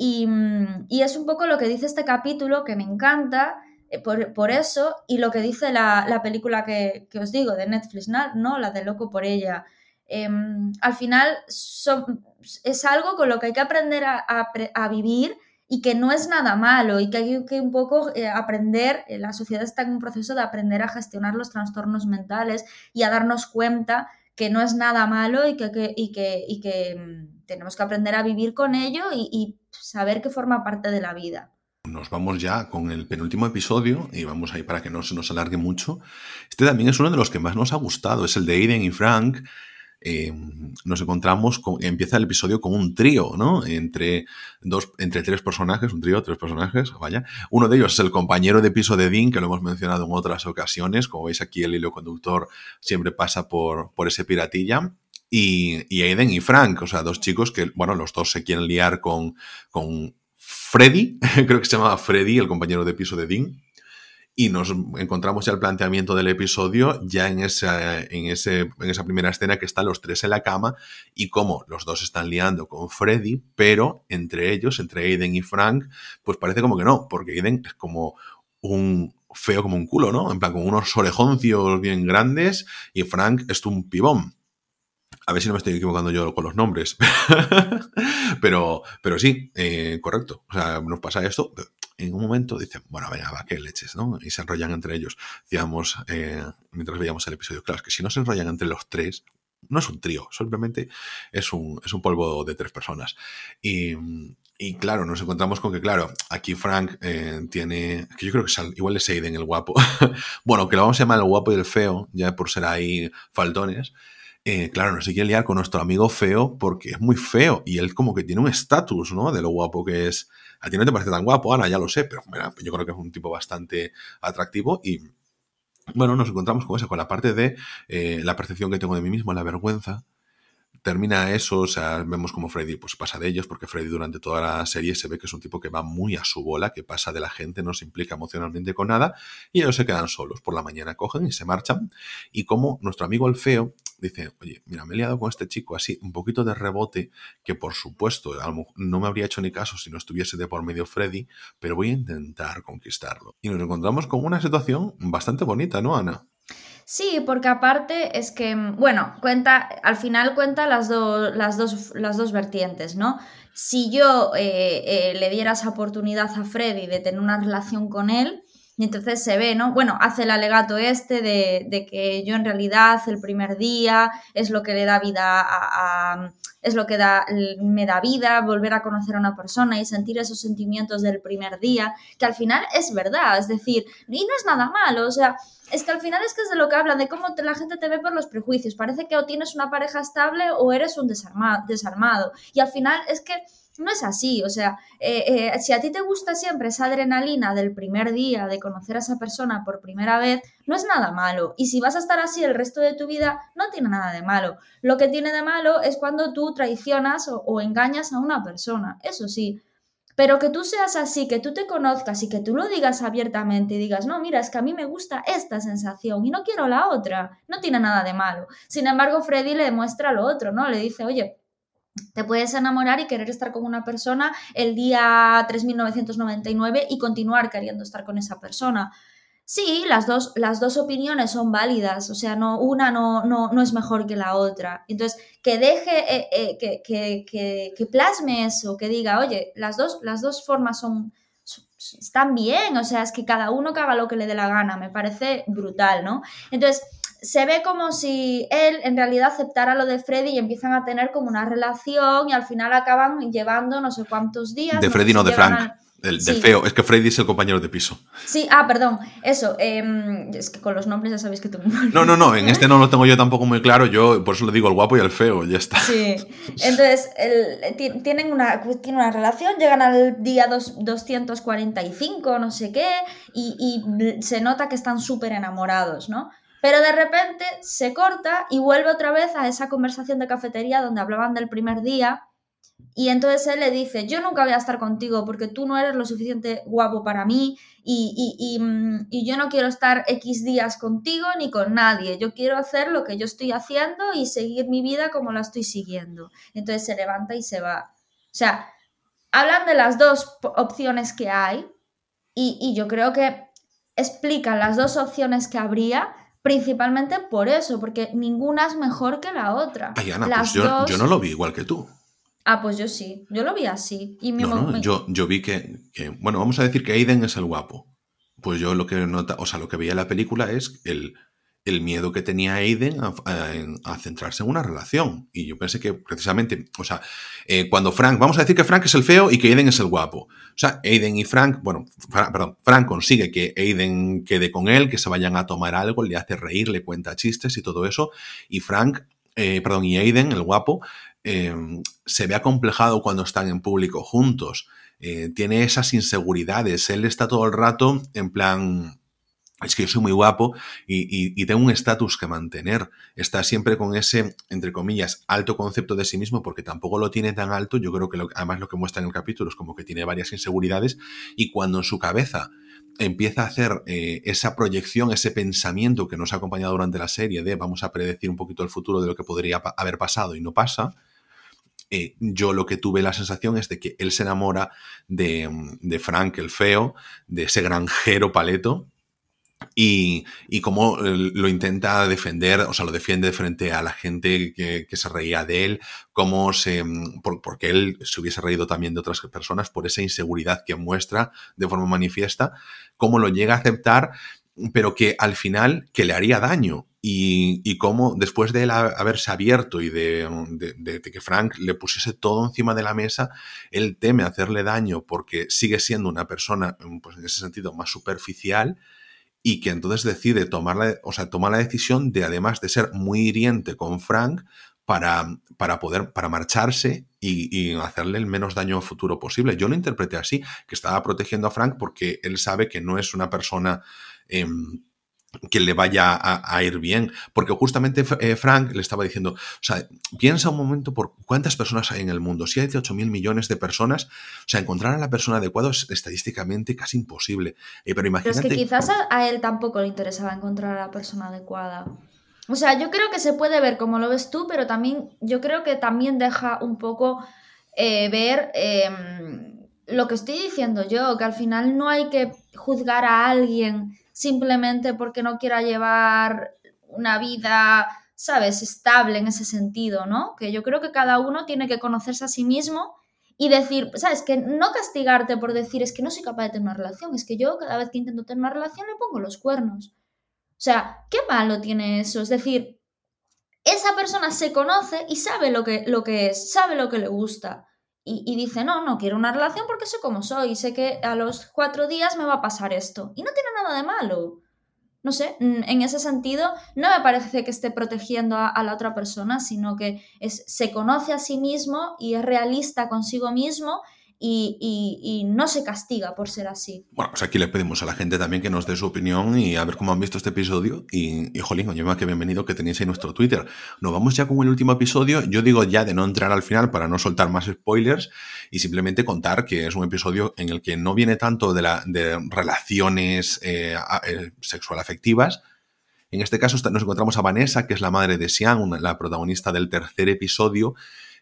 y, es un poco lo que dice este capítulo, que me encanta eh, por, eso, y lo que dice la, película que, os digo, de Netflix, ¿no? La de Loco por ella. Em, al final es algo con lo que hay que aprender a, a vivir y que no es nada malo y que hay que un poco eh, aprender, eh, la sociedad está en un proceso de aprender a gestionar los trastornos mentales y a darnos cuenta que no es nada malo y que, y que, y que mm, tenemos que aprender a vivir con ello y, y, saber que forma parte de la vida. Nos vamos ya con el penúltimo episodio y vamos ahí para que no se nos alargue mucho. Este también es uno de los que más nos ha gustado, es el de Aiden y Frank, eh, nos encontramos, con, empieza el episodio con un trío, ¿no? Entre, dos, entre tres personajes, un trío, tres personajes, vaya. Uno de ellos es el compañero de piso de Dean, que lo hemos mencionado en otras ocasiones. Como veis aquí, el hilo conductor siempre pasa por, por ese piratilla. Y, y Aiden y Frank, o sea, dos chicos que, bueno, los dos se quieren liar con, con Freddy, creo que se llamaba Freddy, el compañero de piso de Dean y nos encontramos ya el planteamiento del episodio ya en esa, en, ese, en esa primera escena que están los tres en la cama y cómo los dos están liando con Freddy, pero entre ellos, entre Aiden y Frank, pues parece como que no, porque Aiden es como un feo como un culo, ¿no? En plan, con unos orejoncios bien grandes y Frank es un pibón. A ver si no me estoy equivocando yo con los nombres. pero, pero sí, eh, correcto. O sea, nos pasa esto en un momento dicen, bueno, venga, va, que leches, ¿no? Y se enrollan entre ellos. Decíamos, eh, mientras veíamos el episodio, claro, es que si no se enrollan entre los tres, no es un trío, simplemente es un, es un polvo de tres personas. Y, claro, nos encontramos con que, claro, aquí Frank eh, tiene, que yo creo que es, igual es Aiden el guapo, bueno, que lo vamos a llamar el guapo y el feo, ya por ser ahí faltones, eh, claro, no se quiere con nuestro amigo feo porque es muy feo y él como que tiene un estatus, ¿no? De lo guapo que es. A ti no te parece tan guapo, Ana, ya lo sé, pero yo creo que es un tipo bastante atractivo y, bueno, nos encontramos con eso, con la parte de eh, la percepción que tengo de mí mismo, la vergüenza, termina eso, o sea, vemos como Freddy pues pasa de ellos, porque Freddy durante toda la serie se ve que es un tipo que va muy a su bola, que pasa de la gente, no se implica emocionalmente con nada, y ellos se quedan solos. Por la mañana cogen y se marchan, y como nuestro amigo el feo dice, oye, mira, me he liado con este chico así, un poquito de rebote, que por supuesto no me habría hecho ni caso si no estuviese de por medio Freddy, pero voy a intentar conquistarlo. Y nos encontramos con una situación bastante bonita, ¿no, Ana? Sí, porque aparte es que, bueno, cuenta, al final cuenta las, las, dos, las dos vertientes, ¿no? Si yo eh, eh, le diera esa oportunidad a Freddy de tener una relación con él, y entonces se ve, ¿no? Bueno, hace el alegato este de, de, que yo en realidad el primer día es lo que le da vida a, es lo que da, me da vida, volver a conocer a una persona y sentir esos sentimientos del primer día, que al final es verdad, es decir, y no es nada malo, o sea, es que al final es que es de lo que hablan, de cómo la gente te ve por los prejuicios, parece que o tienes una pareja estable o eres un desarmado, desarmado. y al final es que no es así, o sea, eh, eh, si a ti te gusta siempre esa adrenalina del primer día, de conocer a esa persona por primera vez, no es nada malo. Y si vas a estar así el resto de tu vida, no tiene nada de malo. Lo que tiene de malo es cuando tú traicionas o, engañas a una persona, eso sí. Pero que tú seas así, que tú te conozcas y que tú lo digas abiertamente y digas, no, mira, es que a mí me gusta esta sensación y no quiero la otra, no tiene nada de malo. Sin embargo, Freddy le demuestra lo otro, ¿no? Le dice, oye, te puedes enamorar y querer estar con una persona el día 3999 y continuar queriendo estar con esa persona. Sí, las dos, las dos opiniones son válidas, o sea, no, una no, no, es mejor que la otra. Entonces, que deje, eh, eh, que, que, que, plasme eso, que diga, oye, las dos, las dos formas son, están bien, o sea, es que cada uno que haga lo que le dé la gana, me parece brutal, ¿no? Entonces, se ve como si él en realidad aceptara lo de Freddy y empiezan a tener como una relación y al final acaban llevando no sé cuántos días. De Freddy, no, de Frank. El, de feo, es que Freddy es el compañero de piso. Sí, ah, perdón, eso. Em, es que con los nombres ya sabéis que tengo No, no, no, en este no lo tengo yo tampoco muy claro. Yo por eso le digo el guapo y el feo, ya está. Sí, entonces tienen una, tienen una relación, llegan al día 245, no sé qué, y, y se nota que están súper enamorados, ¿no? Pero de repente se corta y vuelve otra vez a esa conversación de cafetería donde hablaban del primer día. Y entonces él le dice, yo nunca voy a estar contigo porque tú no eres lo suficiente guapo para mí y, mm, y, yo no quiero estar X días contigo ni con nadie. Yo quiero hacer lo que yo estoy haciendo y seguir mi vida como la estoy siguiendo. Entonces se levanta y se va. O sea, hablan de las dos opciones que hay y, y yo creo que explican las dos opciones que habría Principalmente por eso, porque ninguna es mejor que la otra. Ay, Ana, pues yo, no lo vi igual que tú. Ah, pues yo sí, yo lo vi así. Y no, no, yo, yo vi que, bueno, vamos a decir que Aiden es el guapo. Pues yo lo que nota, o sea, lo que veía en la película es el, el miedo que tenía Aiden a, centrarse en una relación. Y yo pensé que precisamente, o sea, eh, cuando Frank, vamos a decir que Frank es el feo y que Aiden es el guapo. O sea, Aiden y Frank, bueno, perdón, Frank consigue que Aiden quede con él, que se vayan a tomar algo, le hace reír, le cuenta chistes y todo eso. Y Frank, eh, perdón, y Aiden, el guapo, eh, se ve acomplejado cuando están en público juntos. tiene esas inseguridades. Él está todo el rato en plan es que yo soy muy guapo y, tengo un estatus que mantener. Está siempre con ese, entre comillas, alto concepto de sí mismo, porque tampoco lo tiene tan alto. Yo creo que además lo que muestra en el capítulo es como que tiene varias inseguridades y cuando en su cabeza empieza a hacer eh, esa proyección, ese pensamiento que nos ha acompañado durante la serie de vamos a predecir un poquito el futuro de lo que podría haber pasado y no pasa, eh, yo lo que tuve la sensación es de que él se enamora de, de Frank el feo, de ese granjero paleto, y, y cómo eh, lo intenta defender, o sea, lo defiende frente a la gente que, se reía de él, cómo se, mm, porque él se hubiese reído también de otras personas por esa inseguridad que muestra de forma manifiesta, cómo lo llega a aceptar, pero que al final que le haría daño. Y, y cómo después de él haberse abierto y de, de, que Frank le pusiese todo encima de la mesa, él teme hacerle daño porque sigue siendo una persona, pues en ese sentido, más superficial y que entonces decide tomar la, o sea, la decisión de, además de ser muy hiriente con Frank, para, para poder, para marcharse y, hacerle el menos daño futuro posible. Yo lo interpreté así, que estaba protegiendo a Frank porque él sabe que no es una persona... Em, que le vaya a, ir bien. Porque justamente eh, Frank le estaba diciendo, o sea, piensa un momento por cuántas personas hay en el mundo. Si hay 18 mil millones de personas, o sea, encontrar a la persona adecuada es estadísticamente casi imposible. Eh, pero imagínate... Pero es que quizás a él tampoco le interesaba encontrar a la persona adecuada. O sea, yo creo que se puede ver como lo ves tú, pero también yo creo que también deja un poco eh, ver em, lo que estoy diciendo yo, que al final no hay que juzgar a alguien simplemente porque no quiera llevar una vida, ¿sabes?, estable en ese sentido, ¿no? Que yo creo que cada uno tiene que conocerse a sí mismo y decir, ¿sabes? Que no castigarte por decir es que no soy capaz de tener una relación, es que yo cada vez que intento tener una relación le pongo los cuernos. O sea, ¿qué malo tiene eso? Es decir, esa persona se conoce y sabe lo que, lo que es, sabe lo que le gusta. Y, dice, no, no quiero una relación porque sé cómo soy, sé que a los cuatro días me va a pasar esto. Y no tiene nada de malo. No sé, en ese sentido, no me parece que esté protegiendo a, a la otra persona, sino que es, se conoce a sí mismo y es realista consigo mismo y, no se castiga por ser así. Bueno, pues aquí le pedimos a la gente también que nos dé su opinión y a ver cómo han visto este episodio. Y, y jolín, oye, que bienvenido que tenéis ahí nuestro Twitter. Nos vamos ya con el último episodio. Yo digo ya de no entrar al final para no soltar más spoilers y simplemente contar que es un episodio en el que no viene tanto de, la, de relaciones eh, eh, sexual afectivas, en este caso nos encontramos a Vanessa, que es la madre de Xiang, la protagonista del tercer episodio,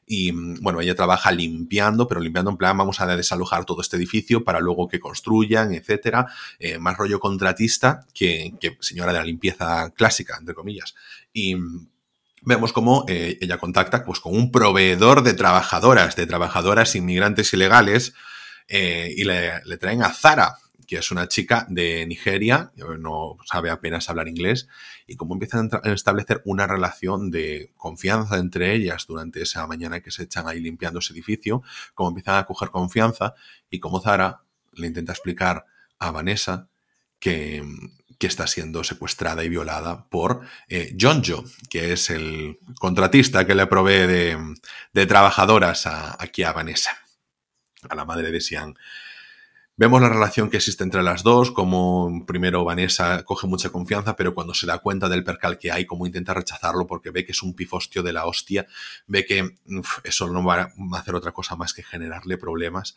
y mm, bueno, ella trabaja limpiando, pero limpiando en plan vamos a desalojar todo este edificio para luego que construyan, etcétera. Eh, más rollo contratista que, señora de la limpieza clásica, entre comillas. Y mm, vemos cómo eh, ella contacta pues, con un proveedor de trabajadoras, de trabajadoras inmigrantes ilegales, eh, y le, traen a Zara, que es una chica de Nigeria, no sabe apenas hablar inglés, y cómo empiezan a establecer una relación de confianza entre ellas durante esa mañana que se echan ahí limpiando ese edificio, cómo empiezan a coger confianza y cómo Zara le intenta explicar a Vanessa que, que está siendo secuestrada y violada por eh, Johnjo, que es el contratista que le provee de, de trabajadoras a, aquí a Vanessa, a la madre de Sian. Vemos la relación que existe entre las dos, como primero Vanessa coge mucha confianza, pero cuando se da cuenta del percal que hay, como intenta rechazarlo porque ve que es un pifostio de la hostia, ve que eso no va a hacer otra cosa más que generarle problemas.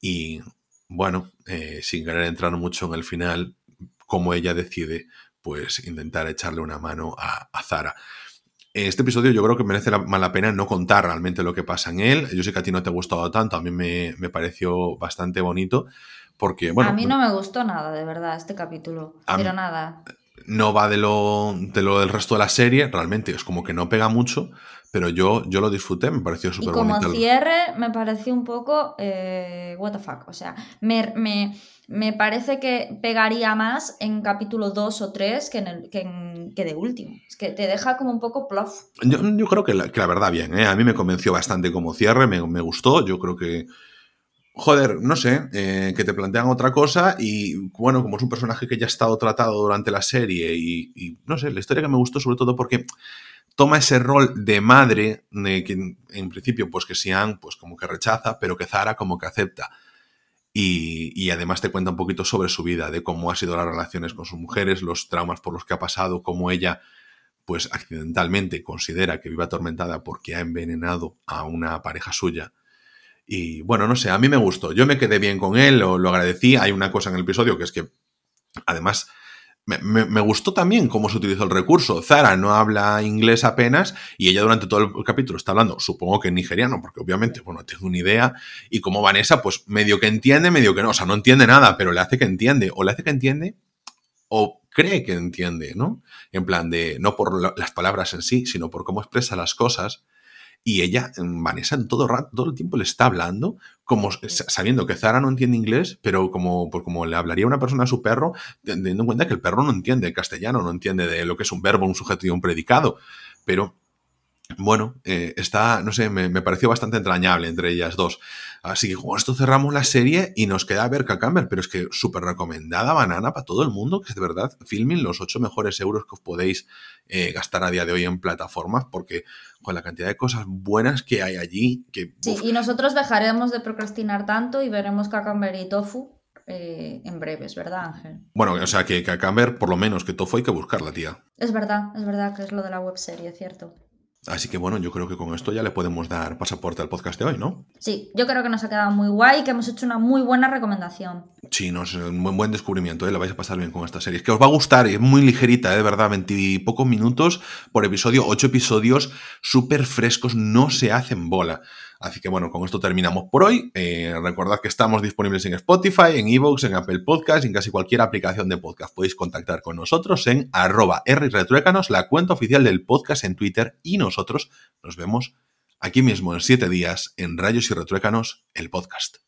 Y bueno, eh, sin querer entrar mucho en el final, como ella decide pues intentar echarle una mano a, a Zara. Este episodio yo creo que merece la, pena no contar realmente lo que pasa en él. Yo sé que a ti no te ha gustado tanto, a mí me, pareció bastante bonito. Porque, bueno. A mí no me gustó nada, de verdad, este capítulo. Pero nada. No va de lo, de lo del resto de la serie, realmente es como que no pega mucho, pero yo, yo lo disfruté, me pareció súper bonito. Como cierre, me pareció un poco. Eh, what the fuck. O sea, me, me me parece que pegaría más en capítulo 2 o 3 que, en el, que, de último. Es que te deja como un poco plof. Yo, creo que la, verdad bien, ¿eh? a mí me convenció bastante como cierre, me, gustó, yo creo que... Joder, no sé, eh, que te plantean otra cosa y bueno, como es un personaje que ya ha estado tratado durante la serie y, no sé, la historia que me gustó sobre todo porque toma ese rol de madre que en principio pues que Sian pues como que rechaza, pero que Zara como que acepta. Y, además te cuenta un poquito sobre su vida, de cómo ha sido las relaciones con sus mujeres, los traumas por los que ha pasado, cómo ella, pues accidentalmente considera que vive atormentada porque ha envenenado a una pareja suya. Y bueno, no sé, a mí me gustó. Yo me quedé bien con él, lo, lo agradecí. Hay una cosa en el episodio que es que, además, me, gustó también cómo se utilizó el recurso. Zara no habla inglés apenas y ella durante todo el capítulo está hablando, supongo que en nigeriano, porque obviamente, bueno, tengo una idea. Y como Vanessa, pues medio que entiende, medio que no. O sea, no entiende nada, pero le hace que entiende. O le hace que entiende o cree que entiende, ¿no? En plan de, no por las palabras en sí, sino por cómo expresa las cosas. Y ella, Vanessa, en todo, rato, todo el tiempo le está hablando, como sabiendo que Zara no entiende inglés, pero como, pues como le hablaría una persona a su perro, teniendo en cuenta que el perro no entiende castellano, no entiende de lo que es un verbo, un sujeto y un predicado. Pero bueno, eh, está, no sé, me, pareció bastante entrañable entre ellas dos. Así que con esto cerramos la serie y nos queda ver Camber, pero es que súper recomendada banana para todo el mundo, que es de verdad, filming los ocho mejores euros que os podéis eh, gastar a día de hoy en plataformas, porque con la cantidad de cosas buenas que hay allí. Que, sí, y nosotros dejaremos de procrastinar tanto y veremos Cacamber y Tofu eh, en breves, ¿verdad, Ángel? Bueno, o sea que Cacamber, por lo menos que Tofu hay que buscarla, tía. Es verdad, es verdad que es lo de la webserie, cierto. Así que bueno, yo creo que con esto ya le podemos dar pasaporte al podcast de hoy, ¿no? Sí, yo creo que nos ha quedado muy guay y que hemos hecho una muy buena recomendación. Sí, no, es un buen, buen descubrimiento, ¿eh? le vais a pasar bien con esta serie. Es que os va a gustar, es muy ligerita, ¿eh? de verdad, pocos minutos por episodio, ocho episodios súper frescos, no se hacen bola. Así que bueno, con esto terminamos por hoy. Eh, recordad que estamos disponibles en Spotify, en Evox, en Apple Podcast, en casi cualquier aplicación de podcast. Podéis contactar con nosotros en arroba rretruécanos, la cuenta oficial del podcast en Twitter y nosotros nos vemos aquí mismo en siete días en Rayos y Retruécanos, el podcast.